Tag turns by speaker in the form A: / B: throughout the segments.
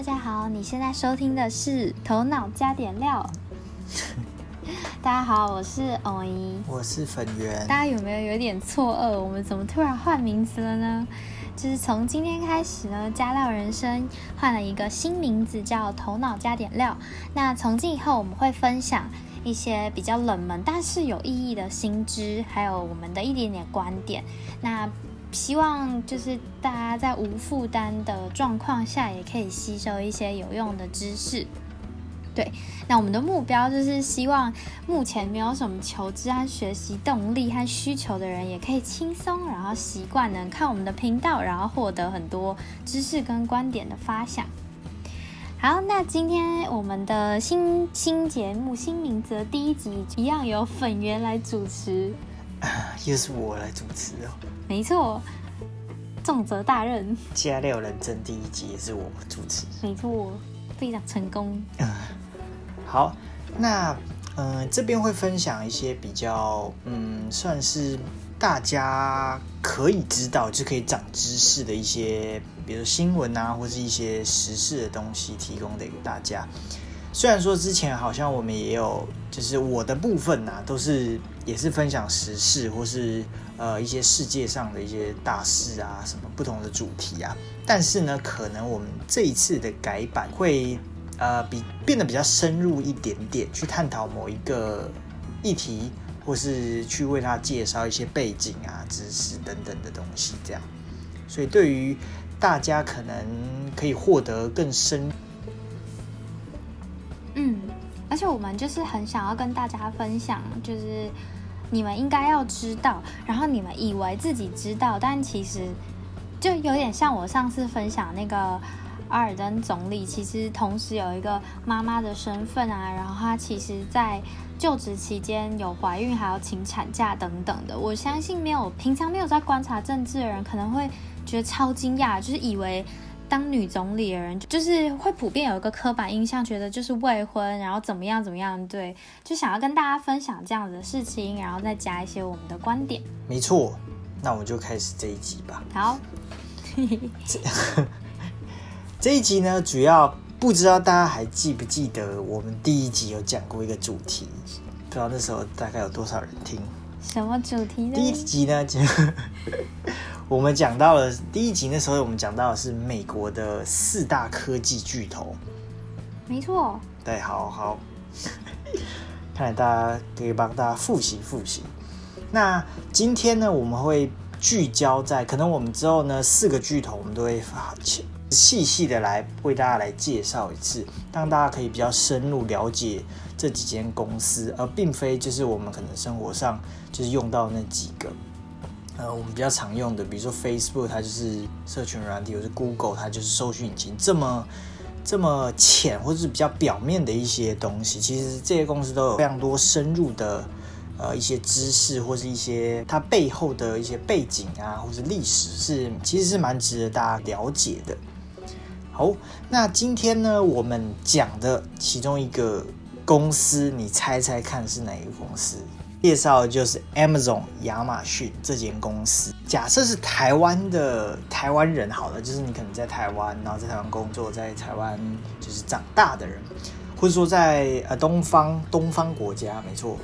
A: 大家好，你现在收听的是《头脑加点料》。大家好，我是欧一，
B: 我是粉圆。
A: 大家有没有有点错愕？我们怎么突然换名字了呢？就是从今天开始呢，加料人生换了一个新名字，叫《头脑加点料》。那从今以后，我们会分享一些比较冷门但是有意义的新知，还有我们的一点点观点。那希望就是大家在无负担的状况下，也可以吸收一些有用的知识。对，那我们的目标就是希望目前没有什么求知和学习动力和需求的人，也可以轻松然后习惯能看我们的频道，然后获得很多知识跟观点的发想。好，那今天我们的新新节目新名字第一集，一样由粉圆来主持。
B: 又是我来主持哦，
A: 没错，重责大任。
B: 加料人生第一集也是我主持，
A: 没错，非常成功。
B: 好，那嗯，这边会分享一些比较嗯，算是大家可以知道就可以长知识的一些，比如新闻啊，或是一些时事的东西，提供给大家。虽然说之前好像我们也有，就是我的部分呐，都是也是分享时事或是呃一些世界上的一些大事啊，什么不同的主题啊。但是呢，可能我们这一次的改版会呃比变得比较深入一点点，去探讨某一个议题，或是去为他介绍一些背景啊、知识等等的东西，这样。所以对于大家可能可以获得更深。
A: 而且我们就是很想要跟大家分享，就是你们应该要知道，然后你们以为自己知道，但其实就有点像我上次分享那个阿尔登总理，其实同时有一个妈妈的身份啊，然后她其实在就职期间有怀孕，还要请产假等等的。我相信没有平常没有在观察政治的人，可能会觉得超惊讶，就是以为。当女总理的人，就是会普遍有一个刻板印象，觉得就是未婚，然后怎么样怎么样，对，就想要跟大家分享这样子的事情，然后再加一些我们的观点。
B: 没错，那我们就开始这一集吧。
A: 好，
B: 这 这一集呢，主要不知道大家还记不记得，我们第一集有讲过一个主题，不知道那时候大概有多少人听。
A: 什么主题呢？
B: 第一集呢，就 我们讲到了第一集那时候，我们讲到的是美国的四大科技巨头。
A: 没错。
B: 对，好好，看来大家可以帮大家复习复习。那今天呢，我们会聚焦在可能我们之后呢四个巨头，我们都会细细的来为大家来介绍一次，让大家可以比较深入了解这几间公司，而并非就是我们可能生活上就是用到那几个，呃，我们比较常用的，比如说 Facebook，它就是社群软体，或是 Google，它就是搜寻引擎，这么这么浅或者是比较表面的一些东西，其实这些公司都有非常多深入的呃一些知识，或是一些它背后的一些背景啊，或是历史，是其实是蛮值得大家了解的。好，那今天呢，我们讲的其中一个公司，你猜猜看是哪一个公司？介绍就是 Amazon 亚马逊这间公司。假设是台湾的台湾人，好了，就是你可能在台湾，然后在台湾工作，在台湾就是长大的人，或者说在呃东方东方国家，没错，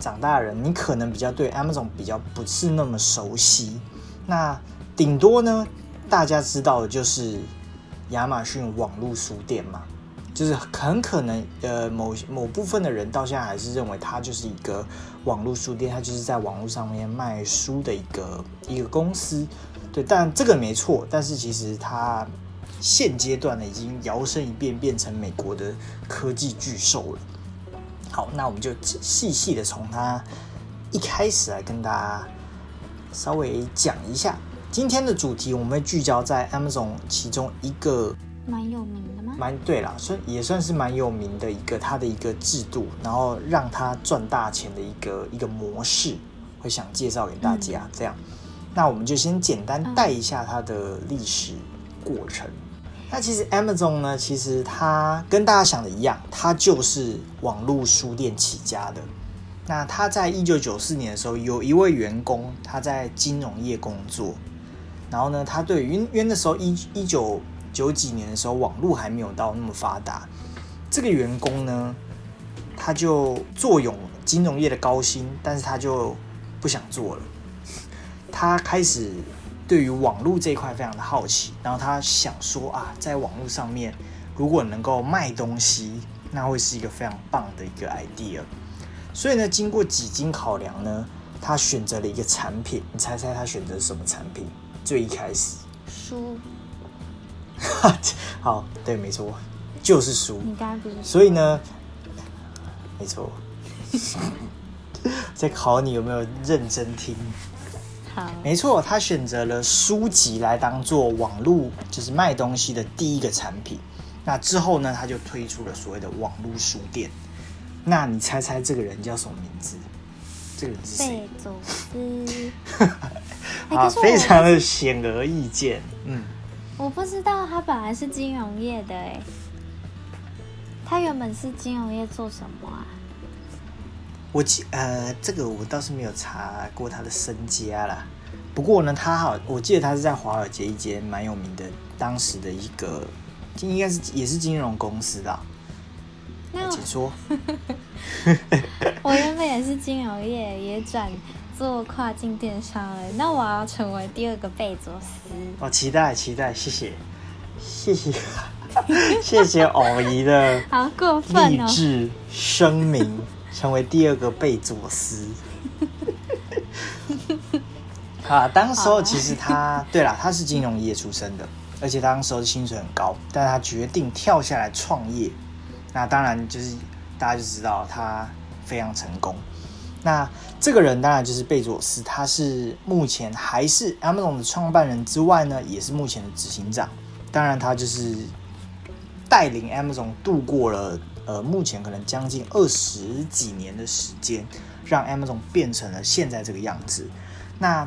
B: 长大的人，你可能比较对 Amazon 比较不是那么熟悉。那顶多呢，大家知道的就是。亚马逊网络书店嘛，就是很可能呃某某部分的人到现在还是认为它就是一个网络书店，它就是在网络上面卖书的一个一个公司，对，但这个没错，但是其实它现阶段呢已经摇身一变变成美国的科技巨兽了。好，那我们就细细的从它一开始来跟大家稍微讲一下。今天的主题我们会聚焦在 Amazon 其中一个
A: 蛮有名的？
B: 蛮对啦，算也算是蛮有名的一个它的一个制度，然后让它赚大钱的一个一个模式，会想介绍给大家。这样，那我们就先简单带一下它的历史过程。那其实 Amazon 呢，其实它跟大家想的一样，它就是网络书店起家的。那他在一九九四年的时候，有一位员工他在金融业工作。然后呢，他对，因因为那时候一一九九几年的时候，网络还没有到那么发达。这个员工呢，他就坐拥金融业的高薪，但是他就不想做了。他开始对于网络这一块非常的好奇，然后他想说啊，在网络上面如果能够卖东西，那会是一个非常棒的一个 idea。所以呢，经过几经考量呢，他选择了一个产品。你猜猜他选择什么产品？最一开始，
A: 书。
B: 好，对，没错。就是书，
A: 你刚刚不是？
B: 所以呢，没错，在考你有没有认真听。
A: 好，
B: 没错，他选择了书籍来当做网络就是卖东西的第一个产品。那之后呢，他就推出了所谓的网络书店。那你猜猜这个人叫什么名字？这个人是谁？
A: 贝佐斯。
B: 啊，非常的显而易见。嗯，
A: 我不知道他本来是金融业的哎。他原本是金融业做什么啊？
B: 我记呃，这个我倒是没有查过他的身家啦。不过呢，他好，我记得他是在华尔街一间蛮有名的，当时的一个应该是也是金融公司的。那请说。
A: 我原本也是金融业，也转做跨境电商了。那我要成为第二个贝佐斯。
B: 哦，期待期待，谢谢谢谢。谢谢偶姨的
A: 好过分
B: 励志声明，成为第二个贝佐斯。啊，当时候其实他，对了，他是金融业出身的，而且当时候薪水很高，但是他决定跳下来创业。那当然就是大家就知道他非常成功。那这个人当然就是贝佐斯，他是目前还是 Amazon 的创办人之外呢，也是目前的执行长。当然他就是。带领 Amazon 度过了呃，目前可能将近二十几年的时间，让 Amazon 变成了现在这个样子。那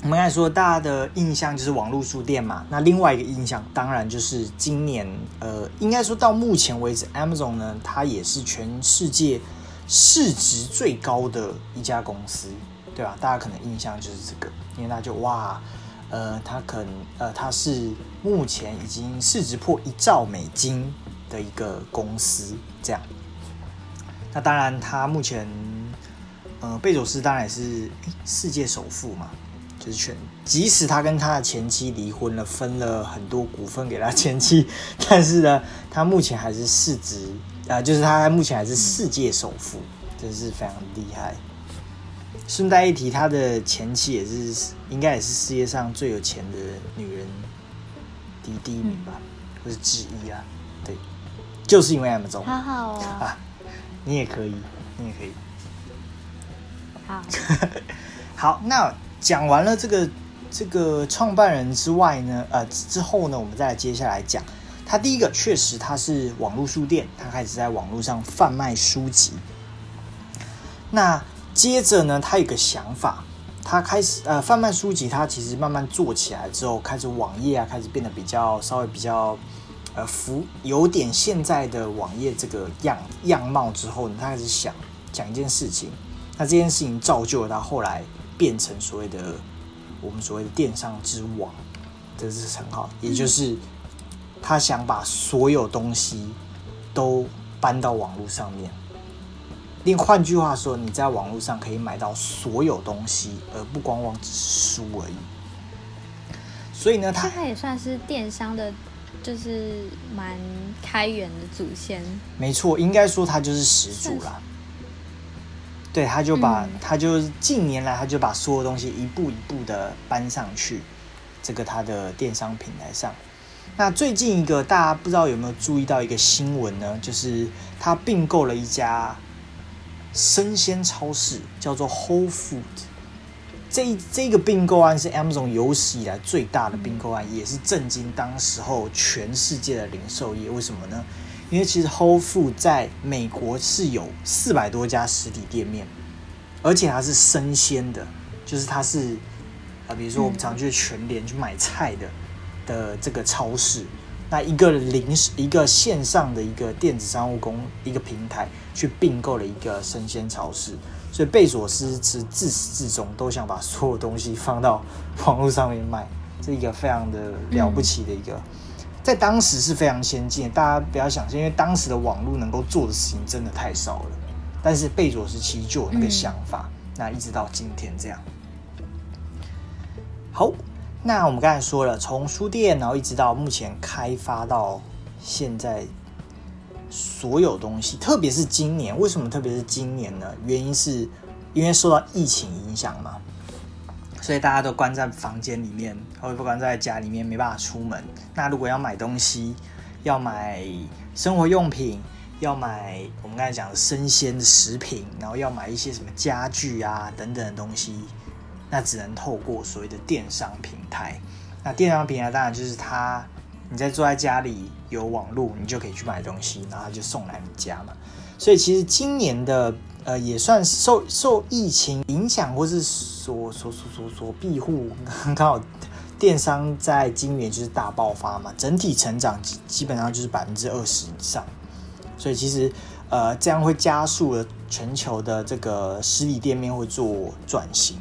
B: 我们刚才说，大家的印象就是网络书店嘛。那另外一个印象，当然就是今年呃，应该说到目前为止，Amazon 呢，它也是全世界市值最高的一家公司，对吧？大家可能印象就是这个，因为那就哇。呃，它可能呃，它是目前已经市值破一兆美金的一个公司，这样。那当然，他目前呃，贝佐斯当然也是世界首富嘛，就是全。即使他跟他的前妻离婚了，分了很多股份给他前妻，但是呢，他目前还是市值啊，就是他目前还是世界首富，真是非常厉害。顺带一提，他的前妻也是应该也是世界上最有钱的女人，第第一名吧，或是之一啊。对，就是因为 M 总，
A: 好好
B: 啊，你也可以，你也可以。
A: 好，
B: 好，那讲完了这个这个创办人之外呢，呃，之后呢，我们再来接下来讲，他第一个确实他是网络书店，他开始在网络上贩卖书籍，那。接着呢，他有个想法，他开始呃贩卖书籍，他其实慢慢做起来之后，开始网页啊，开始变得比较稍微比较呃服有点现在的网页这个样样貌之后呢，他开始想讲一件事情，那这件事情造就了他后来变成所谓的我们所谓的电商之王，这是称号，也就是他想把所有东西都搬到网络上面。另换句话说，你在网络上可以买到所有东西，而不光光只是书而已。所以呢，他
A: 他也算是电商的，就是蛮开源的祖先。
B: 没错，应该说他就是始祖啦。对，他就把他就近年来他就把所有东西一步一步的搬上去这个他的电商平台上。那最近一个大家不知道有没有注意到一个新闻呢？就是他并购了一家。生鲜超市叫做 Whole Food，这这个并购案是 Amazon 有史以来最大的并购案，也是震惊当时候全世界的零售业。为什么呢？因为其实 Whole Food 在美国是有四百多家实体店面，而且它是生鲜的，就是它是啊，比如说我们常去全联去买菜的的这个超市。那一个零食，一个线上的一个电子商务公一个平台，去并购了一个生鲜超市，所以贝索斯是自始至终都想把所有东西放到网络上面卖，是一个非常的了不起的一个在当时是非常先进。大家不要想象，因为当时的网络能够做的事情真的太少了。但是贝佐斯其实就有那个想法，那一直到今天这样。好，那我们刚才说了，从书店，然后一直到目前开发到现在，所有东西，特别是今年，为什么特别是今年呢？原因是因为受到疫情影响嘛，所以大家都关在房间里面，或者不关在家里面，没办法出门。那如果要买东西，要买生活用品。要买我们刚才讲的生鲜的食品，然后要买一些什么家具啊等等的东西，那只能透过所谓的电商平台。那电商平台当然就是它，你在坐在家里有网络，你就可以去买东西，然后就送来你家嘛。所以其实今年的呃也算受受疫情影响，或是所所所所所庇护，刚好电商在今年就是大爆发嘛，整体成长基基本上就是百分之二十以上。所以其实，呃，这样会加速了全球的这个实体店面会做转型。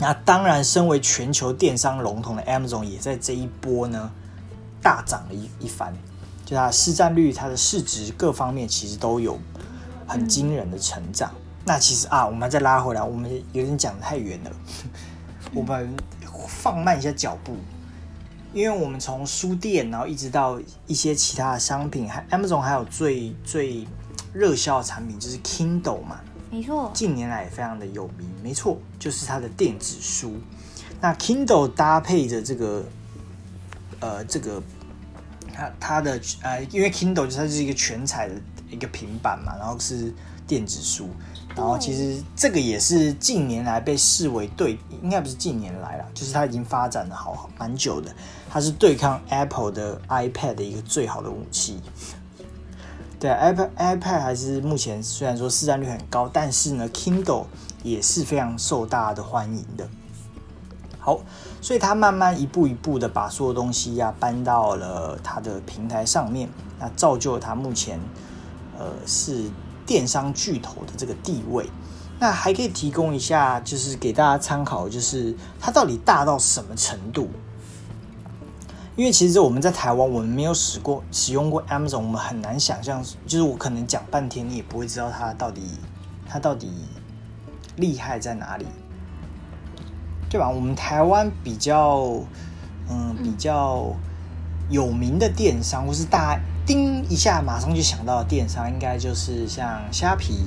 B: 那当然，身为全球电商龙头的 Amazon 也在这一波呢大涨了一一番，就它市占率、它的市值各方面其实都有很惊人的成长。那其实啊，我们再拉回来，我们有点讲太远了，我们放慢一下脚步。因为我们从书店，然后一直到一些其他的商品，还 Amazon 还有最最热销的产品就是 Kindle 嘛，
A: 没错，
B: 近年来也非常的有名，没错，就是它的电子书。那 Kindle 搭配着这个，呃，这个它它的呃，因为 Kindle 就它是一个全彩的一个平板嘛，然后是电子书。然后其实这个也是近年来被视为对，应该不是近年来了，就是它已经发展的好蛮久的，它是对抗 Apple 的 iPad 的一个最好的武器。对，iPad iPad 还是目前虽然说市占率很高，但是呢，Kindle 也是非常受大家的欢迎的。好，所以它慢慢一步一步的把所有东西呀搬到了它的平台上面，那造就了它目前呃是。电商巨头的这个地位，那还可以提供一下，就是给大家参考，就是它到底大到什么程度？因为其实我们在台湾，我们没有使过使用过 Amazon，我们很难想象，就是我可能讲半天，你也不会知道它到底它到底厉害在哪里，对吧？我们台湾比较嗯比较有名的电商，或是大家。叮一下，马上就想到的电商，应该就是像虾皮、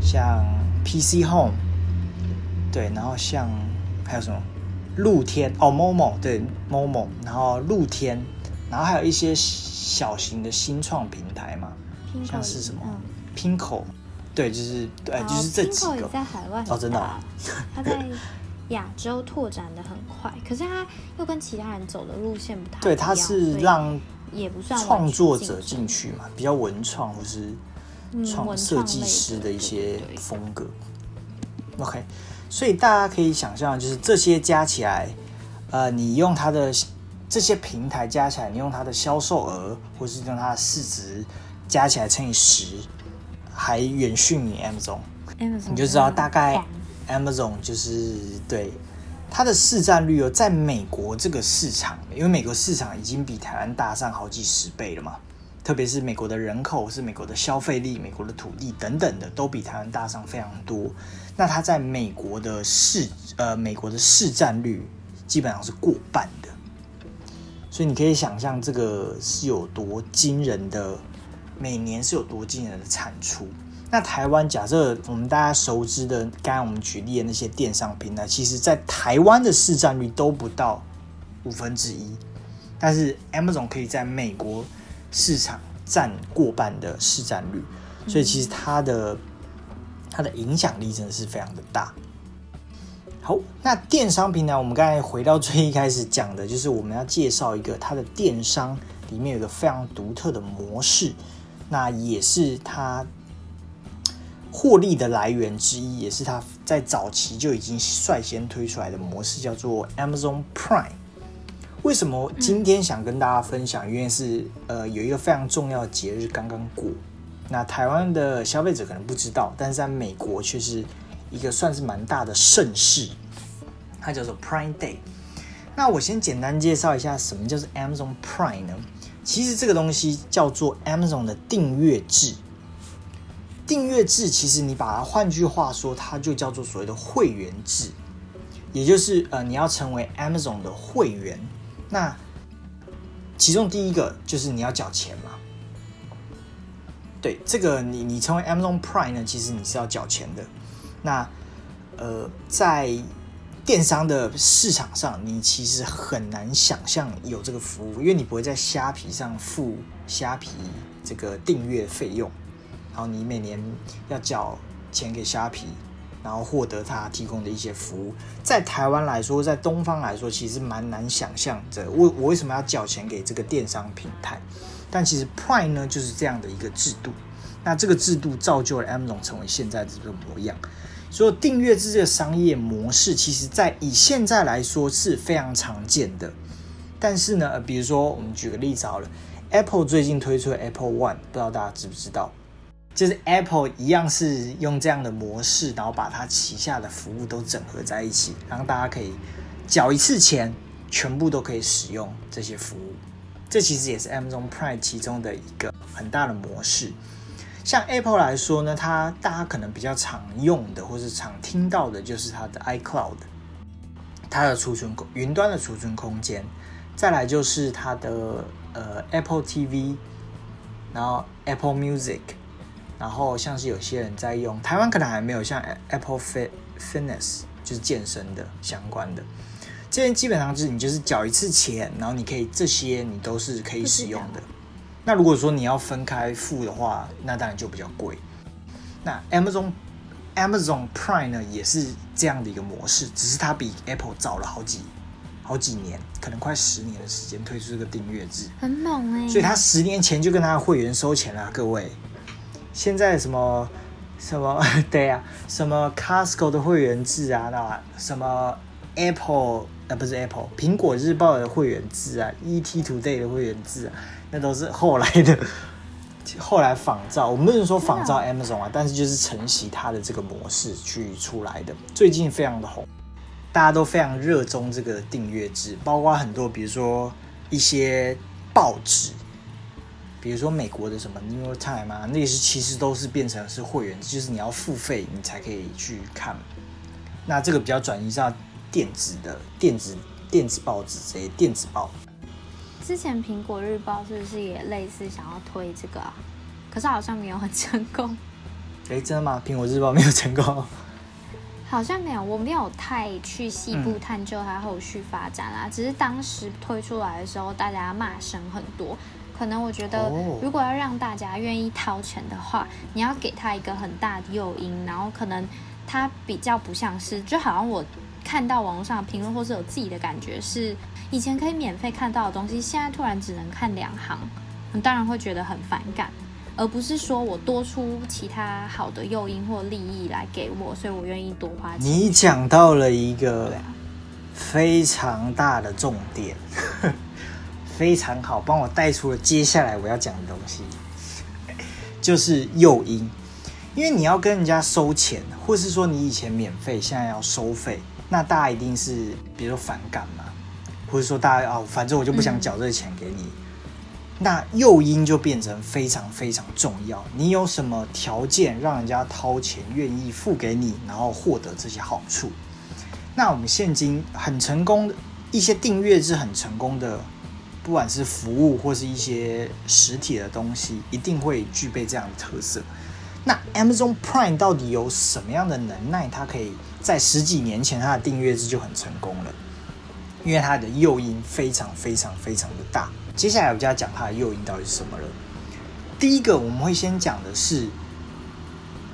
B: 像 PC Home，对，然后像还有什么露天哦，Momo 对，Momo，然后露天，然后还有一些小型的新创平台嘛，像是什么 Pinko，对，就是对，就是这几个
A: 在海外哦，真的，他在亚洲拓展的很快，可是他又跟其他人走的路线不太
B: 对，他是让。
A: 也不算
B: 创作者进去嘛，比较文创或是创设计师的一些风格。OK，所以大家可以想象，就是这些加起来，呃，你用它的这些平台加起来，你用它的销售额，或是用它的市值加起来乘以十，还远逊于 Amazon，你就知道大概 Amazon 就是对。它的市占率哦，在美国这个市场，因为美国市场已经比台湾大上好几十倍了嘛，特别是美国的人口、是美国的消费力、美国的土地等等的，都比台湾大上非常多。那它在美国的市，呃，美国的市占率基本上是过半的，所以你可以想象这个是有多惊人的，每年是有多惊人的产出。那台湾假设我们大家熟知的，刚刚我们举例的那些电商平台，其实在台湾的市占率都不到五分之一，但是 Amazon 可以在美国市场占过半的市占率，所以其实它的它的影响力真的是非常的大。好，那电商平台，我们刚才回到最一开始讲的，就是我们要介绍一个它的电商里面有一个非常独特的模式，那也是它。获利的来源之一，也是它在早期就已经率先推出来的模式，叫做 Amazon Prime。为什么今天想跟大家分享？因为是呃有一个非常重要的节日刚刚过，那台湾的消费者可能不知道，但是在美国却是一个算是蛮大的盛事，它叫做 Prime Day。那我先简单介绍一下什么叫做 Amazon Prime 呢？其实这个东西叫做 Amazon 的订阅制。订阅制其实你把它换句话说，它就叫做所谓的会员制，也就是呃你要成为 Amazon 的会员。那其中第一个就是你要缴钱嘛。对，这个你你成为 Amazon Prime 呢，其实你是要缴钱的。那呃在电商的市场上，你其实很难想象有这个服务，因为你不会在虾皮上付虾皮这个订阅费用，然后你每年要缴钱给虾皮，然后获得它提供的一些服务。在台湾来说，在东方来说，其实蛮难想象的。我我为什么要缴钱给这个电商平台？但其实 Prime 呢，就是这样的一个制度。那这个制度造就了 Amazon 成为现在的这个模样。所以订阅制这个商业模式，其实在以现在来说是非常常见的。但是呢，比如说我们举个例子好了，Apple 最近推出的 Apple One，不知道大家知不知道？就是 Apple 一样是用这样的模式，然后把它旗下的服务都整合在一起，让大家可以缴一次钱，全部都可以使用这些服务。这其实也是 Amazon Prime 其中的一个很大的模式。像 Apple 来说呢，它大家可能比较常用的或是常听到的就是它的 iCloud，它的储存空云端的储存空间，再来就是它的呃 Apple TV，然后 Apple Music，然后像是有些人在用，台湾可能还没有像 Apple Fitness 就是健身的相关的，这些基本上就是你就是缴一次钱，然后你可以这些你都是可以使用的。那如果说你要分开付的话，那当然就比较贵。那 Amazon Amazon Prime 呢，也是这样的一个模式，只是它比 Apple 早了好几好几年，可能快十年的时间推出这个订阅制，
A: 很猛哎。
B: 所以它十年前就跟他的会员收钱了，各位。现在什么什么 对啊，什么 Costco 的会员制啊，那什么 Apple 呃不是 Apple 苹果日报的会员制啊，ET Today 的会员制啊。那都是后来的，后来仿造。我们不能说仿造 Amazon 啊，但是就是承袭它的这个模式去出来的。最近非常的红，大家都非常热衷这个订阅制，包括很多，比如说一些报纸，比如说美国的什么 New York Times 啊，那些其实都是变成是会员，就是你要付费你才可以去看。那这个比较转移到电子的电子电子报纸这些电子报。
A: 之前苹果日报是不是也类似想要推这个啊？可是好像没有很成功。
B: 哎，真的吗？苹果日报没有成功？
A: 好像没有，我没有太去细部探究它后续发展啦。只是当时推出来的时候，大家骂声很多。可能我觉得，如果要让大家愿意掏钱的话，你要给他一个很大的诱因，然后可能他比较不像是，就好像我看到网络上的评论，或是有自己的感觉是。以前可以免费看到的东西，现在突然只能看两行，你当然会觉得很反感，而不是说我多出其他好的诱因或利益来给我，所以我愿意多花钱。
B: 你讲到了一个非常大的重点，非常好，帮我带出了接下来我要讲的东西，就是诱因。因为你要跟人家收钱，或是说你以前免费，现在要收费，那大家一定是比如说反感嘛。或者说大家啊，反正我就不想缴这个钱给你，那诱因就变成非常非常重要。你有什么条件让人家掏钱愿意付给你，然后获得这些好处？那我们现今很成功的一些订阅制很成功的，不管是服务或是一些实体的东西，一定会具备这样的特色。那 Amazon Prime 到底有什么样的能耐？它可以在十几年前它的订阅制就很成功了。因为它的诱因非常非常非常的大，接下来我就要讲它的诱因到底是什么了。第一个我们会先讲的是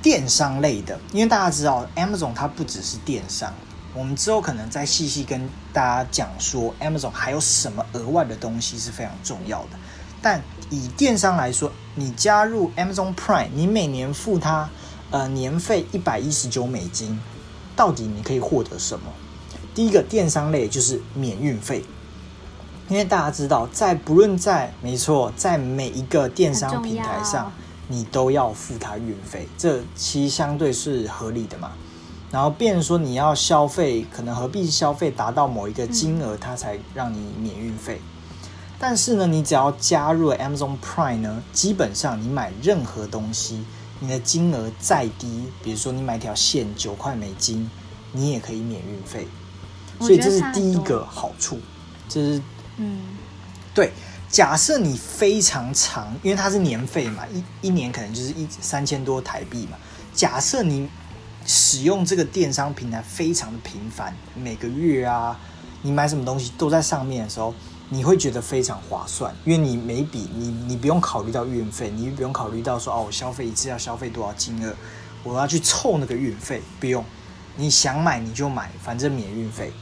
B: 电商类的，因为大家知道 Amazon 它不只是电商，我们之后可能再细细跟大家讲说 Amazon 还有什么额外的东西是非常重要的。但以电商来说，你加入 Amazon Prime，你每年付它呃年费一百一十九美金，到底你可以获得什么？第一个电商类就是免运费，因为大家知道，在不论在没错，在每一个电商平台上，你都要付它运费，这其实相对是合理的嘛。然后，变说你要消费，可能何必消费达到某一个金额，它才让你免运费？但是呢，你只要加入了 Amazon Prime 呢，基本上你买任何东西，你的金额再低，比如说你买条线九块美金，你也可以免运费。所以这是第一个好处，就是嗯，对。假设你非常长，因为它是年费嘛，一一年可能就是一三千多台币嘛。假设你使用这个电商平台非常的频繁，每个月啊，你买什么东西都在上面的时候。你会觉得非常划算，因为你每笔你你不用考虑到运费，你不用考虑到说哦，我消费一次要消费多少金额，我要去凑那个运费，不用，你想买你就买，反正免运费。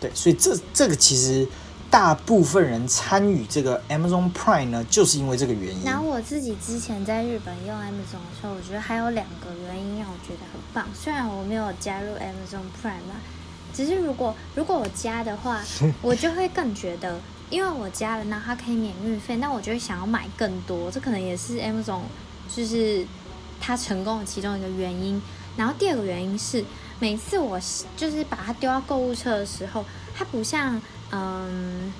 B: 对，所以这这个其实大部分人参与这个 Amazon Prime 呢，就是因为这个原因。
A: 然后我自己之前在日本用 Amazon 的时候，我觉得还有两个原因让我觉得很棒，虽然我没有加入 Amazon Prime 嘛。只是如果如果我加的话，我就会更觉得，因为我加了，那它可以免运费，那我就会想要买更多。这可能也是 M 总就是它成功的其中一个原因。然后第二个原因是，每次我就是把它丢到购物车的时候，它不像嗯，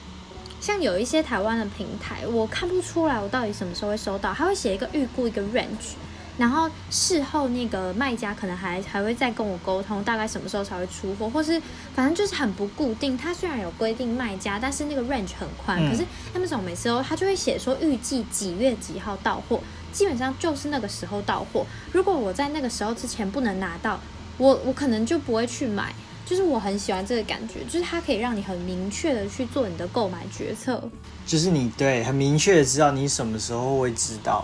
A: 像有一些台湾的平台，我看不出来我到底什么时候会收到，它会写一个预估一个 range。然后事后那个卖家可能还还会再跟我沟通，大概什么时候才会出货，或是反正就是很不固定。他虽然有规定卖家，但是那个 range 很宽。可是 Amazon 每次都他就会写说预计几月几号到货，基本上就是那个时候到货。如果我在那个时候之前不能拿到，我我可能就不会去买。就是我很喜欢这个感觉，就是它可以让你很明确的去做你的购买决策。
B: 就是你对很明确的知道你什么时候会知道。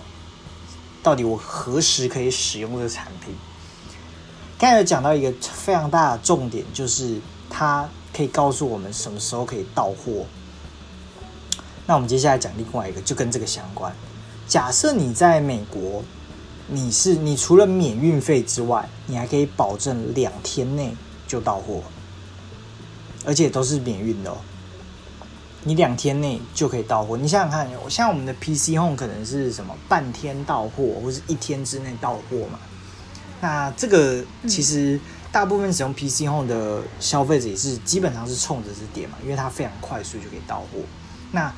B: 到底我何时可以使用这个产品？刚才有讲到一个非常大的重点，就是它可以告诉我们什么时候可以到货。那我们接下来讲另外一个，就跟这个相关。假设你在美国，你是你除了免运费之外，你还可以保证两天内就到货，而且都是免运的哦。你两天内就可以到货，你想想看，像我们的 PC Home 可能是什么半天到货，或是一天之内到货嘛？那这个其实大部分使用 PC Home 的消费者也是基本上是冲着这点嘛，因为它非常快速就可以到货。那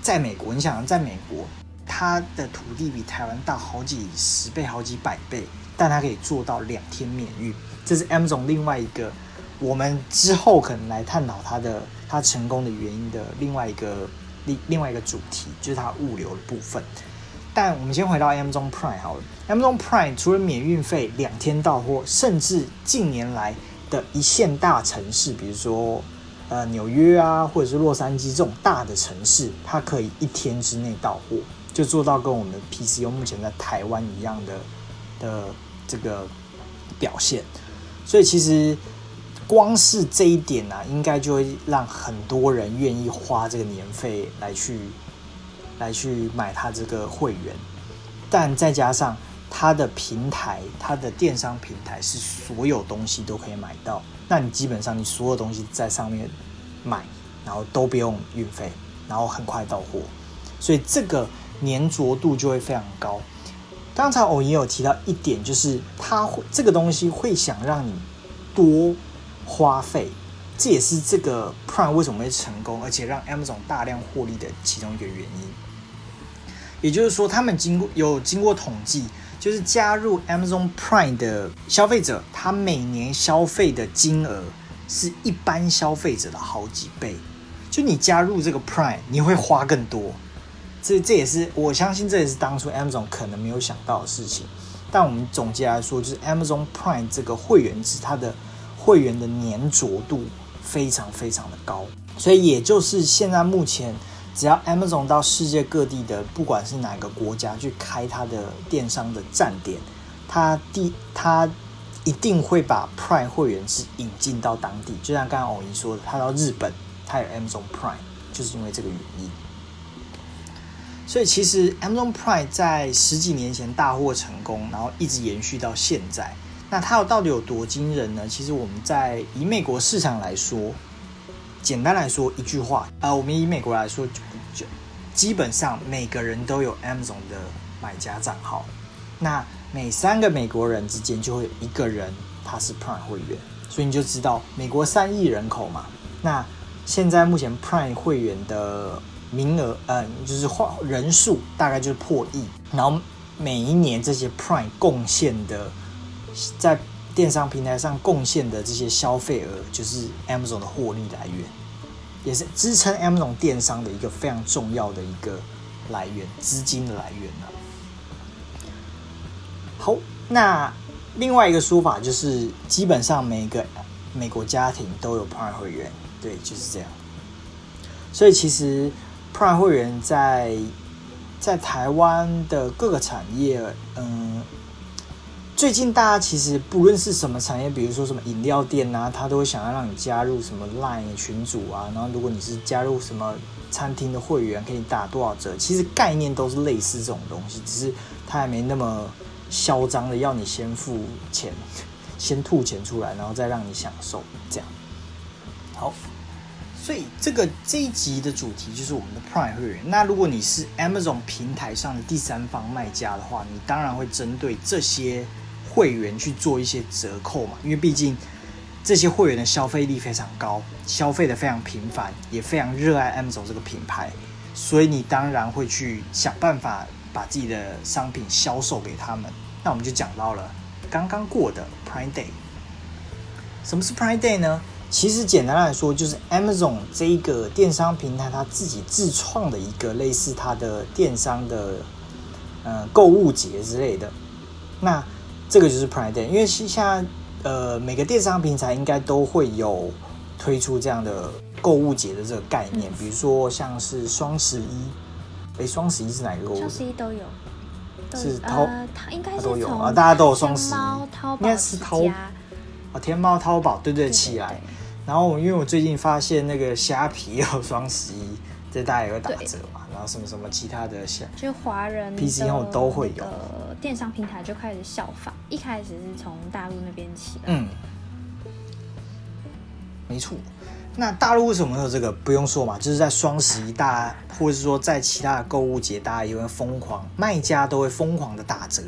B: 在美国，你想在美国，它的土地比台湾大好几十倍、好几百倍，但它可以做到两天免运，这是 M 总另外一个。我们之后可能来探讨它的它成功的原因的另外一个另另外一个主题，就是它物流的部分。但我们先回到 Amazon Prime 好了，Amazon Prime 除了免运费、两天到货，甚至近年来的一线大城市，比如说呃纽约啊，或者是洛杉矶这种大的城市，它可以一天之内到货，就做到跟我们 PCU 目前在台湾一样的的这个表现。所以其实。光是这一点呢，应该就会让很多人愿意花这个年费来去来去买它这个会员。但再加上它的平台，它的电商平台是所有东西都可以买到，那你基本上你所有东西在上面买，然后都不用运费，然后很快到货，所以这个粘着度就会非常高。刚才我也有提到一点，就是它会这个东西会想让你多。花费，这也是这个 Prime 为什么会成功，而且让 Amazon 大量获利的其中一个原因。也就是说，他们经过有经过统计，就是加入 Amazon Prime 的消费者，他每年消费的金额是一般消费者的好几倍。就你加入这个 Prime，你会花更多。这这也是我相信，这也是当初 Amazon 可能没有想到的事情。但我们总结来说，就是 Amazon Prime 这个会员制，它的会员的粘着度非常非常的高，所以也就是现在目前，只要 Amazon 到世界各地的，不管是哪个国家去开它的电商的站点，它第它一定会把 Prime 会员是引进到当地。就像刚刚偶一说的，他到日本，他有 Amazon Prime，就是因为这个原因。所以其实 Amazon Prime 在十几年前大获成功，然后一直延续到现在。那它到底有多惊人呢？其实我们在以美国市场来说，简单来说一句话，呃，我们以美国来说，就就基本上每个人都有 Amazon 的买家账号。那每三个美国人之间就会有一个人他是 Prime 会员，所以你就知道美国三亿人口嘛。那现在目前 Prime 会员的名额，呃，就是话人数大概就是破亿，然后每一年这些 Prime 贡献的在电商平台上贡献的这些消费额，就是 Amazon 的获利来源，也是支撑 Amazon 电商的一个非常重要的一个来源，资金的来源啊。好，那另外一个说法就是，基本上每个美国家庭都有 Prime 会员，对，就是这样。所以其实 Prime 会员在在台湾的各个产业，嗯，最近大家其实不论是什么产业，比如说什么饮料店啊，他都会想要让你加入什么 Line 群组啊，然后如果你是加入什么餐厅的会员，给你打多少折，其实概念都是类似这种东西，只是他还没那么嚣张的要你先付钱，先吐钱出来，然后再让你享受这样。好。所以这个这一集的主题就是我们的 Prime 会员。那如果你是 Amazon 平台上的第三方卖家的话，你当然会针对这些会员去做一些折扣嘛，因为毕竟这些会员的消费力非常高，消费的非常频繁，也非常热爱 Amazon 这个品牌，所以你当然会去想办法把自己的商品销售给他们。那我们就讲到了刚刚过的 Prime Day。什么是 Prime Day 呢？其实简单来说，就是 Amazon 这一个电商平台，它自己自创的一个类似它的电商的呃购物节之类的。那这个就是 Prime Day，因为现在呃每个电商平台应该都会有推出这样的购物节的这个概念，比如说像是双十一，哎，双十一是哪个购物？
A: 双十一都有，
B: 是淘，
A: 应该
B: 都有啊，大家都有双十一，
A: 应该是淘
B: 啊，天猫、淘宝对对起来。然后，因为我最近发现那个虾皮有双十一，这大家也会打折嘛。然后什么什么其他的像，
A: 就华人
B: PC 后都会有。
A: 电商平台就开始效仿，一开始是从大陆那边起的。
B: 嗯，没错。那大陆为什么有这个？不用说嘛，就是在双十一大，或者是说在其他的购物节，大家也会疯狂，卖家都会疯狂的打折，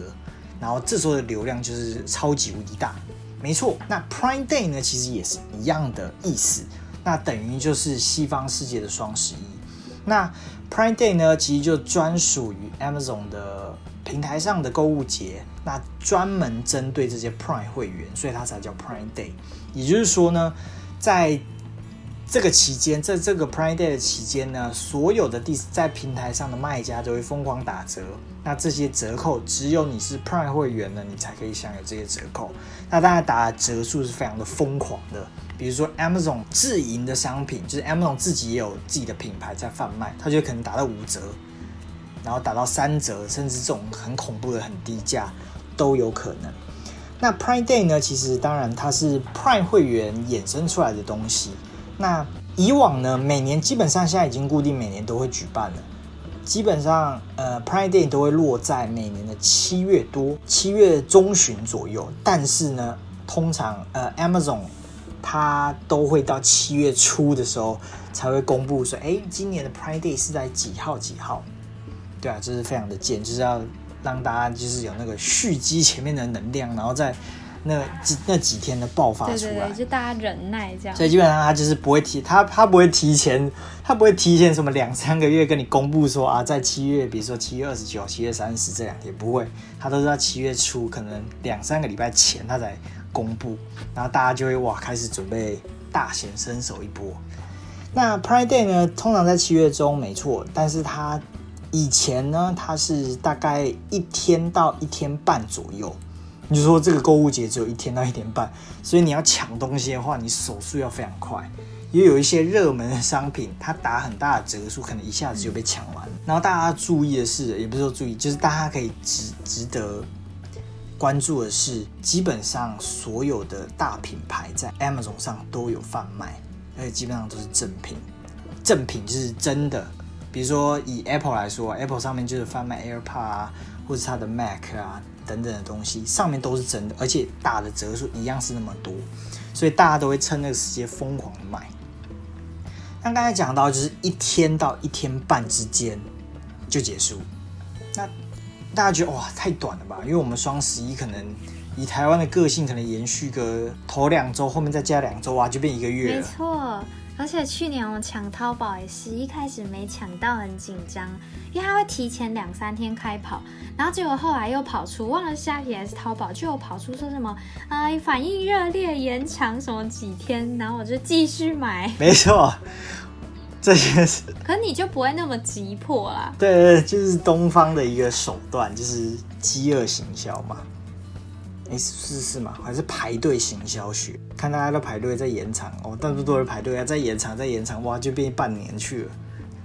B: 然后这时候的流量就是超级无敌大。没错，那 Prime Day 呢，其实也是一样的意思，那等于就是西方世界的双十一。那 Prime Day 呢，其实就专属于 Amazon 的平台上的购物节，那专门针对这些 Prime 会员，所以它才叫 Prime Day。也就是说呢，在这个期间，在这个 Prime Day 的期间呢，所有的第在平台上的卖家都会疯狂打折。那这些折扣只有你是 Prime 会员呢，你才可以享有这些折扣。那当然打的折数是非常的疯狂的。比如说 Amazon 自营的商品，就是 Amazon 自己也有自己的品牌在贩卖，它就可能打到五折，然后打到三折，甚至这种很恐怖的很低价都有可能。那 Prime Day 呢，其实当然它是 Prime 会员衍生出来的东西。那以往呢，每年基本上现在已经固定每年都会举办了。基本上，呃，Prime Day 都会落在每年的七月多、七月中旬左右。但是呢，通常呃，Amazon 它都会到七月初的时候才会公布说，哎，今年的 Prime Day 是在几号几号？对啊，这是非常的贱，就是要让大家就是有那个蓄积前面的能量，然后再。那几那几天的爆发出来，
A: 就大家忍耐这样。
B: 所以基本上他就是不会提，他他不会提前，他不会提前什么两三个月跟你公布说啊，在七月，比如说七月二十九、七月三十这两天不会，他都是在七月初，可能两三个礼拜前他才公布，然后大家就会哇开始准备大显身手一波。那 Pride Day 呢，通常在七月中没错，但是它以前呢，它是大概一天到一天半左右。你就说这个购物节只有一天到一点半，所以你要抢东西的话，你手速要非常快。因为有一些热门的商品，它打很大的折数，可能一下子就被抢完。然后大家注意的是，也不是说注意，就是大家可以值值得关注的是，基本上所有的大品牌在 Amazon 上都有贩卖，而且基本上都是正品。正品就是真的，比如说以 Apple 来说，Apple 上面就是贩卖 AirPod 啊，或者它的 Mac 啊。等等的东西上面都是真的，而且打的折数一样是那么多，所以大家都会趁那个时间疯狂的买。像刚才讲到，就是一天到一天半之间就结束。那大家觉得哇太短了吧？因为我们双十一可能以台湾的个性，可能延续个头两周，后面再加两周啊，就变一个月
A: 没错，而且去年我抢淘宝也是一开始没抢到，很紧张，因为它会提前两三天开跑，然后结果后来又跑出，忘了虾皮还是淘宝，就有跑出说什么啊反应热烈延长什么几天，然后我就继续买。
B: 没错，这些是，
A: 可你就不会那么急迫啦。
B: 对对，就是东方的一个手段，就是饥饿行销嘛。哎，是是吗？还是排队行销学？看大家都排队在延长哦，但不多人排队啊，在延长，在延长，哇，就变半年去了，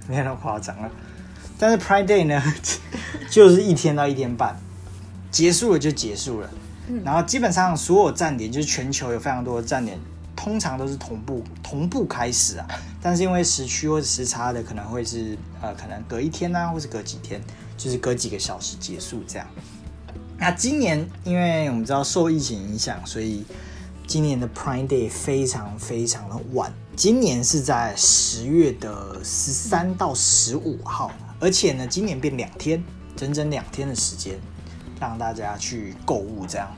B: 没那么夸张了。但是 Prime Day 呢，就是一天到一天半，结束了就结束了。然后基本上所有站点，就是全球有非常多的站点，通常都是同步同步开始啊。但是因为时区或者时差的，可能会是呃，可能隔一天啊，或是隔几天，就是隔几个小时结束这样。那今年，因为我们知道受疫情影响，所以今年的 Prime Day 非常非常的晚。今年是在十月的十三到十五号，而且呢，今年变两天，整整两天的时间，让大家去购物这样。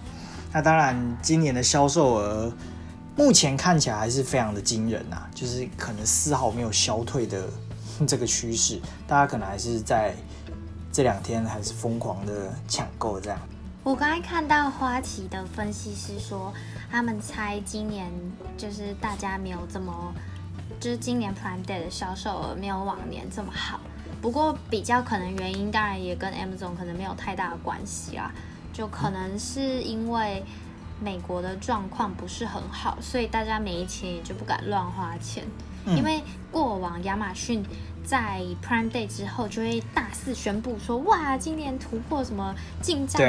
B: 那当然，今年的销售额目前看起来还是非常的惊人呐，就是可能丝毫没有消退的这个趋势，大家可能还是在这两天还是疯狂的抢购这样。
A: 我刚才看到花旗的分析师说，他们猜今年就是大家没有这么，就是今年 Prime Day 的销售额没有往年这么好。不过比较可能原因，当然也跟 Amazon 可能没有太大的关系啦，就可能是因为美国的状况不是很好，所以大家没钱也就不敢乱花钱。因为过往亚马逊在 Prime Day 之后就会大肆宣布说，哇，今年突破什么进账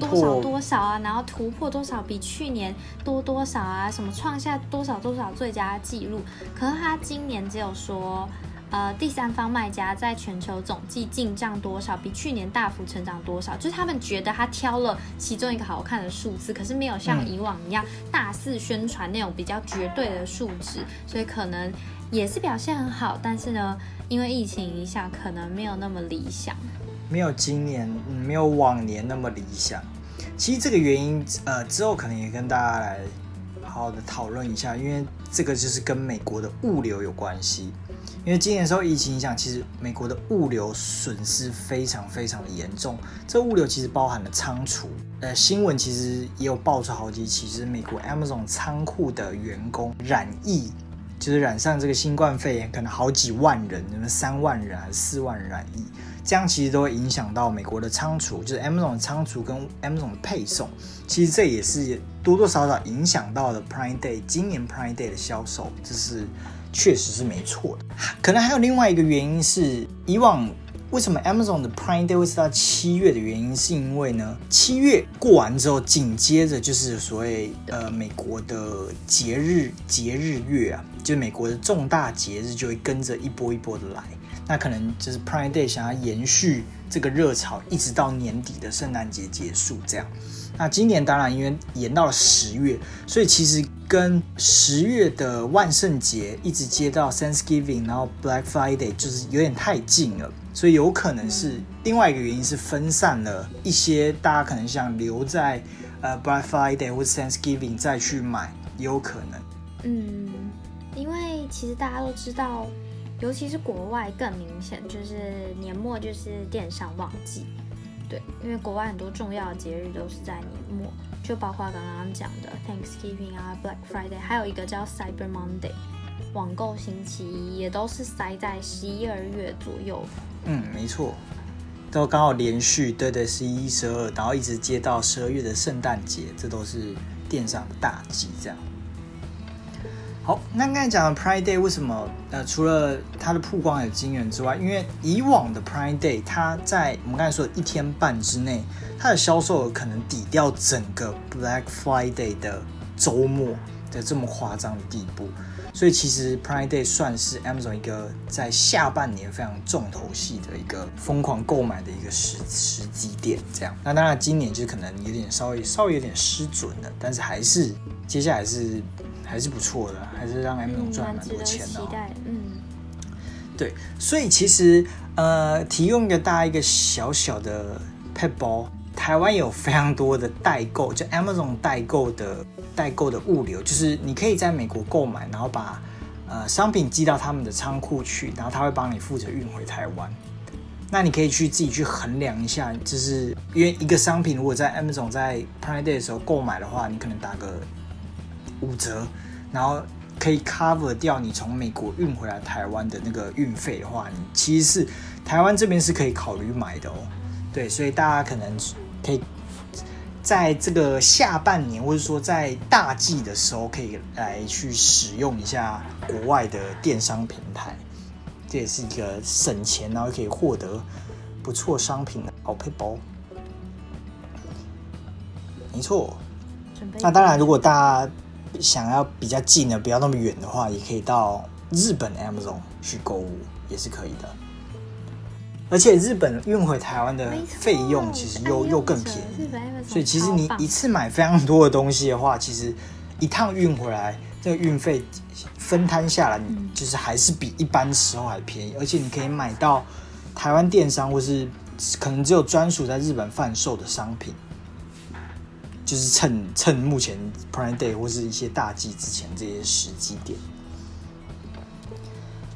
A: 多少多少啊，然后突破多少比去年多多少啊，什么创下多少多少最佳记录。可是他今年只有说。呃，第三方卖家在全球总计进账多少，比去年大幅成长多少？就是他们觉得他挑了其中一个好看的数字，可是没有像以往一样大肆宣传那种比较绝对的数值，所以可能也是表现很好，但是呢，因为疫情影响，可能没有那么理想，
B: 没有今年，没有往年那么理想。其实这个原因，呃，之后可能也跟大家来好好的讨论一下，因为这个就是跟美国的物流有关系。因为今年受疫情影响，其实美国的物流损失非常非常的严重。这物流其实包含了仓储，呃，新闻其实也有爆出好几起，就是美国 Amazon 仓库的员工染疫，就是染上这个新冠肺炎，可能好几万人，什么三万人还是四万人染疫，这样其实都会影响到美国的仓储，就是 Amazon 的仓储跟 Amazon 的配送，其实这也是多多少少影响到了 Prime Day 今年 Prime Day 的销售，这是。确实是没错的，可能还有另外一个原因是，以往为什么 Amazon 的 Prime Day 会是到七月的原因，是因为呢，七月过完之后，紧接着就是所谓呃美国的节日节日月啊，就美国的重大节日就会跟着一波一波的来，那可能就是 Prime Day 想要延续这个热潮，一直到年底的圣诞节结束这样。那今年当然因为延到了十月，所以其实跟十月的万圣节一直接到 Thanksgiving，然后 Black Friday 就是有点太近了，所以有可能是另外一个原因是分散了一些大家可能想留在呃 Black Friday 或者 Thanksgiving 再去买，也有可能。
A: 嗯，因其实大家都知道，尤其是国外更明显，就是年末就是电商旺季。对，因为国外很多重要的节日都是在年末，就包括刚刚讲的 Thanksgiving 啊、Black Friday，还有一个叫 Cyber Monday，网购星期一，也都是塞在十一二月左右。
B: 嗯，没错，都刚好连续对对十一、十二，然后一直接到十二月的圣诞节，这都是电商的大季，这样。好，那刚才讲的 Pride Day 为什么？呃，除了它的曝光有惊人之外，因为以往的 Pride Day，它在我们刚才说的一天半之内，它的销售额可能抵掉整个 Black Friday 的周末的这么夸张的地步。所以其实 Pride Day 算是 Amazon 一个在下半年非常重头戏的一个疯狂购买的一个时时机点。这样，那当然今年就可能有点稍微稍微有点失准了，但是还是接下来是。还是不错的，还是让 M 总赚蛮多钱的。嗯，对，所以其实呃，提供给大家一个小小的 pet 包，台湾有非常多的代购，就 Amazon 代购的代购的物流，就是你可以在美国购买，然后把呃商品寄到他们的仓库去，然后他会帮你负责运回台湾。那你可以去自己去衡量一下，就是因为一个商品如果在 Amazon 在 Prime Day 的时候购买的话，你可能打个五折，然后可以 cover 掉你从美国运回来台湾的那个运费的话，你其实是台湾这边是可以考虑买的哦。对，所以大家可能可以在这个下半年，或者说在大季的时候，可以来去使用一下国外的电商平台。这也是一个省钱，然后可以获得不错商品的好配包。没错。那当然，如果大家想要比较近的，不要那么远的话，也可以到日本 Amazon 去购物，也是可以的。而且日本运回台湾的费用其实又又更便宜，所以其实你一次买非常多的东西的话，其实一趟运回来。这个运费分摊下来，就是还是比一般时候还便宜，而且你可以买到台湾电商或是可能只有专属在日本贩售的商品，就是趁趁目前 Prime Day 或是一些大季之前这些时机点。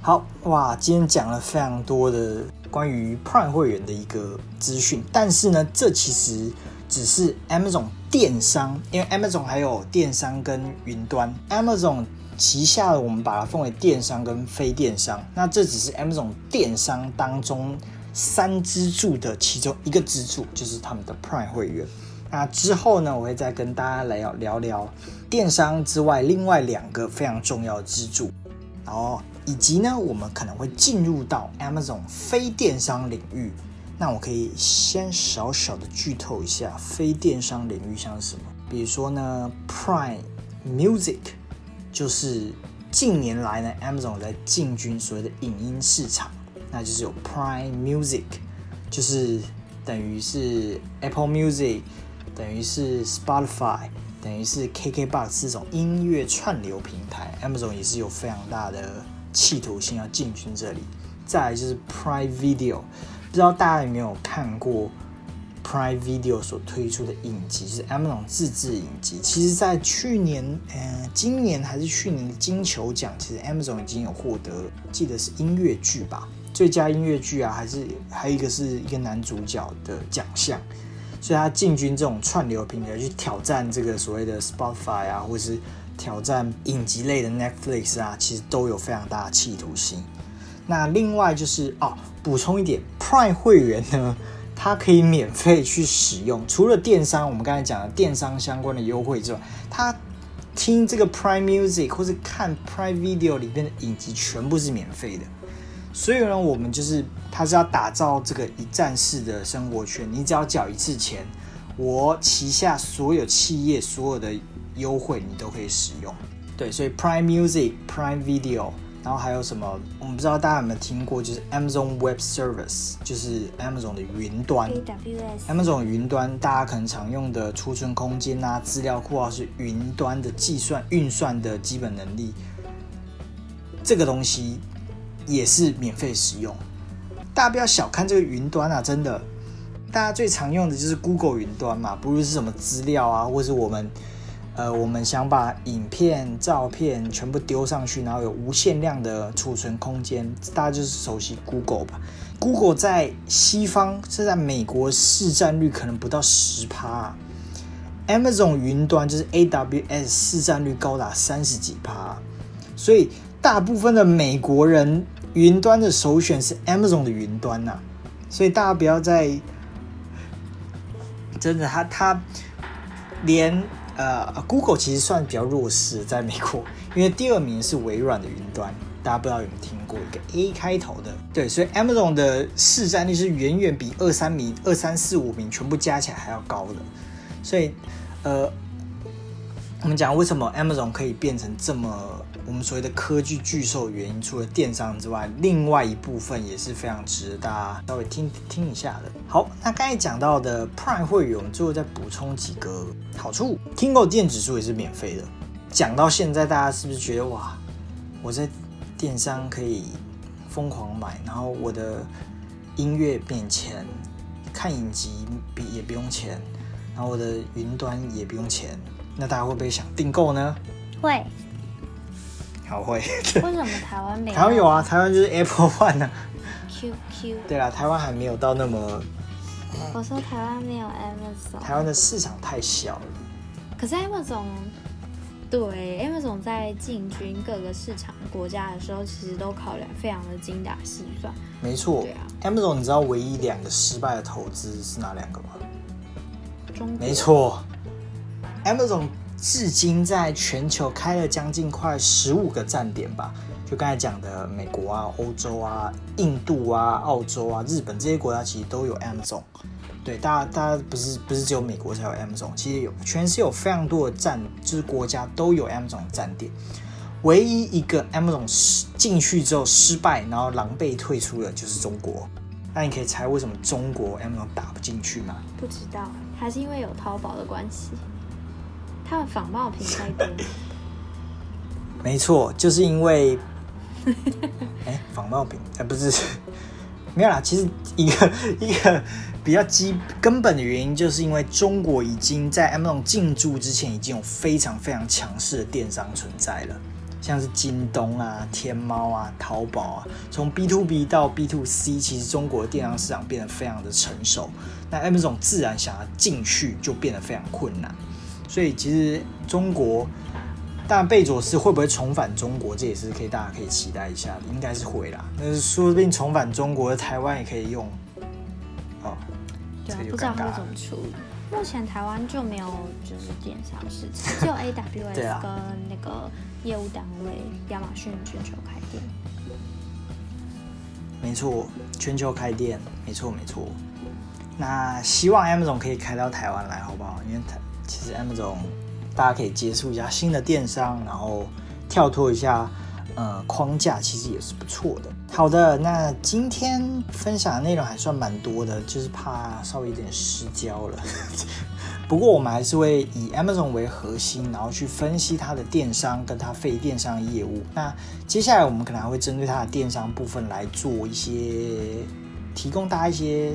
B: 好哇，今天讲了非常多的关于 Prime 会员的一个资讯，但是呢，这其实。只是 Amazon 电商，因为 Amazon 还有电商跟云端。Amazon 旗下的我们把它分为电商跟非电商。那这只是 Amazon 电商当中三支柱的其中一个支柱，就是他们的 Prime 会员。那之后呢，我会再跟大家来聊聊电商之外另外两个非常重要的支柱，然后以及呢，我们可能会进入到 Amazon 非电商领域。那我可以先小小的剧透一下非电商领域像什么，比如说呢，Prime Music 就是近年来呢，Amazon 在进军所谓的影音市场，那就是有 Prime Music，就是等于是 Apple Music，等于是 Spotify，等于是 KKBox 这种音乐串流平台，Amazon 也是有非常大的企图心要进军这里。再来就是 Prime Video。不知道大家有没有看过 Prime Video 所推出的影集，就是 Amazon 自制影集。其实，在去年，呃，今年还是去年的金球奖，其实 Amazon 已经有获得，记得是音乐剧吧，最佳音乐剧啊，还是还有一个是一个男主角的奖项。所以，他进军这种串流平台，去挑战这个所谓的 Spotify 啊，或者是挑战影集类的 Netflix 啊，其实都有非常大的企图心。那另外就是哦，补充一点，Prime 会员呢，它可以免费去使用，除了电商我们刚才讲的电商相关的优惠之外，它听这个 Prime Music 或是看 Prime Video 里面的影集全部是免费的。所以呢，我们就是它是要打造这个一站式的生活圈，你只要缴一次钱，我旗下所有企业所有的优惠你都可以使用。对，所以 Prime Music、Prime Video。然后还有什么？我们不知道大家有没有听过，就是 Amazon Web Service，就是 Amazon 的云端。Amazon 云端大家可能常用的储存空间啊、资料库啊，是云端的计算运算的基本能力。这个东西也是免费使用。大家不要小看这个云端啊，真的，大家最常用的就是 Google 云端嘛，不论是什么资料啊，或是我们。呃，我们想把影片、照片全部丢上去，然后有无限量的储存空间。大家就是熟悉 Google 吧？Google 在西方是在美国市占率可能不到十趴，Amazon 云端就是 AWS 市占率高达三十几趴，所以大部分的美国人云端的首选是 Amazon 的云端呐。所以大家不要再真的，他他连。呃，Google 其实算比较弱势，在美国，因为第二名是微软的云端，大家不知道有没有听过一个 A 开头的，对，所以 Amazon 的市占率是远远比二三名、二三四五名全部加起来还要高的，所以，呃，我们讲为什么 Amazon 可以变成这么。我们所谓的科技巨兽原因，除了电商之外，另外一部分也是非常值得大家稍微听听一下的。好，那刚才讲到的 Prime 会员，我们最后再补充几个好处。Tingo 电子书也是免费的。讲到现在，大家是不是觉得哇，我在电商可以疯狂买，然后我的音乐免钱，看影集也不用钱，然后我的云端也不用钱，那大家会不会想订购呢？
A: 会。
B: 好会。
A: 为什么台湾没有？
B: 台湾有啊，台湾就是 Apple One 啊。
A: QQ。
B: 对啦，台湾还没有到那么，
A: 我说台湾没有 Amazon，
B: 台湾的市场太小了。
A: 可是 Amazon 对 Amazon 在进军各个市场国家的时候，其实都考量非常的精打细算。
B: 没错
A: 对啊
B: ，Amazon 你知道唯一两个失败的投资是哪两个吗？
A: 中国
B: 没错，Amazon 至今在全球开了将近快十五个站点吧。就刚才讲的，美国啊、欧洲啊、印度啊、澳洲啊、日本这些国家其实都有 Amazon。对，大家大家不是不是只有美国才有 Amazon，其实有全世界有非常多的站，就是国家都有 Amazon 的站点。唯一一个 Amazon 进去之后失败，然后狼狈退出的就是中国。那你可以猜为什么中国 Amazon 打不进去吗？
A: 不知道，还是因为有淘宝的关系，他们仿冒品太多。
B: 没错，就是因为，哎，仿冒品，哎，不是，没有啦。其实一个 一个比较基根本的原因，就是因为中国已经在 Amazon 进驻之前，已经有非常非常强势的电商存在了，像是京东啊、天猫啊、淘宝啊，从 B to B 到 B to C，其实中国的电商市场变得非常的成熟，那 Amazon 自然想要进去就变得非常困难，所以其实中国。当然，贝佐斯会不会重返中国，这也是可以大家可以期待一下的，应该是会啦。那说不定重返中国，台湾也可以用。哦，
A: 对啊不知道会怎么处理。目前台湾就没有就是电商市场，只有 AWS 跟那个业务单位亚马逊全球开店。
B: 没错，全球开店，没错没错。那希望 Amazon 可以开到台湾来，好不好？因为台其实 Amazon 大家可以接触一下新的电商，然后跳脱一下呃框架，其实也是不错的。好的，那今天分享的内容还算蛮多的，就是怕稍微有点失焦了。不过我们还是会以 Amazon 为核心，然后去分析它的电商跟它非电商业务。那接下来我们可能还会针对它的电商部分来做一些提供大家一些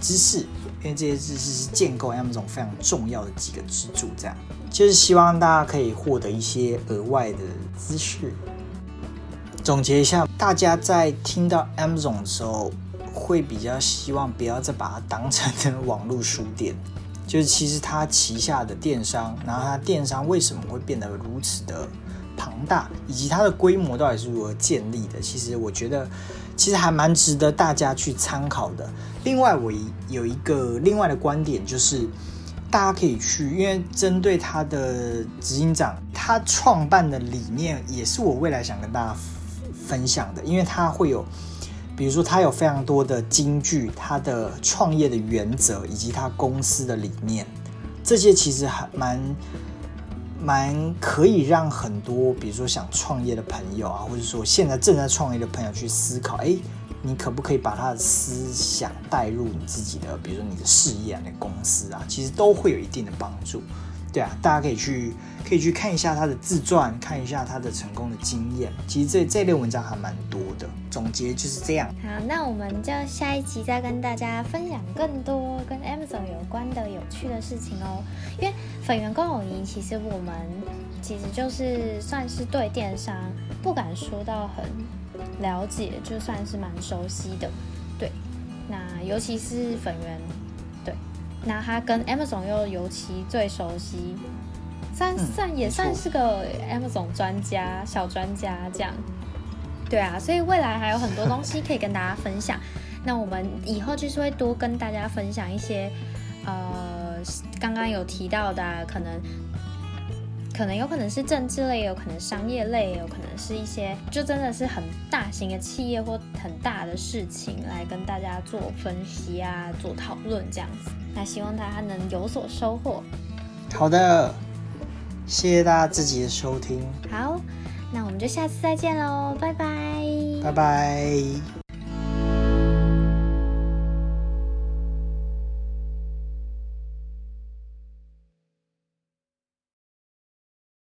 B: 知识，因为这些知识是建构 Amazon 非常重要的几个支柱。这样就是希望大家可以获得一些额外的资讯。总结一下，大家在听到 Amazon 的时候，会比较希望不要再把它当成网络书店。就是其实它旗下的电商，然后它电商为什么会变得如此的庞大，以及它的规模到底是如何建立的，其实我觉得其实还蛮值得大家去参考的。另外，我有一个另外的观点，就是大家可以去，因为针对他的执行长，他创办的理念也是我未来想跟大家分享的，因为他会有。比如说，他有非常多的金句，他的创业的原则，以及他公司的理念，这些其实还蛮蛮可以让很多，比如说想创业的朋友啊，或者说现在正在创业的朋友去思考，哎，你可不可以把他的思想带入你自己的，比如说你的事业啊、你的公司啊，其实都会有一定的帮助。对啊，大家可以去可以去看一下他的自传，看一下他的成功的经验。其实这这类文章还蛮多的。总结就是这样。
A: 好，那我们就下一集再跟大家分享更多跟 Amazon 有关的有趣的事情哦。因为粉圆跟友谊，其实我们其实就是算是对电商不敢说到很了解，就算是蛮熟悉的。对，那尤其是粉圆，那他跟 Amazon 又尤其最熟悉，算
B: 嗯
A: 算也算是个 Amazon 专家、小专家这样。对啊，所以未来还有很多东西可以跟大家分享。那我们以后就是会多跟大家分享一些，呃，刚刚有提到的啊、可能可能有可能是政治类，有可能商业类，有可能是一些就真的是很大型的企业或很大的事情来跟大家做分析啊，做讨论这样子。那希望大家能有所收获。
B: 好的，谢谢大家自己的收听，
A: 好，那我们就下次再见喽，拜拜。
B: 拜拜。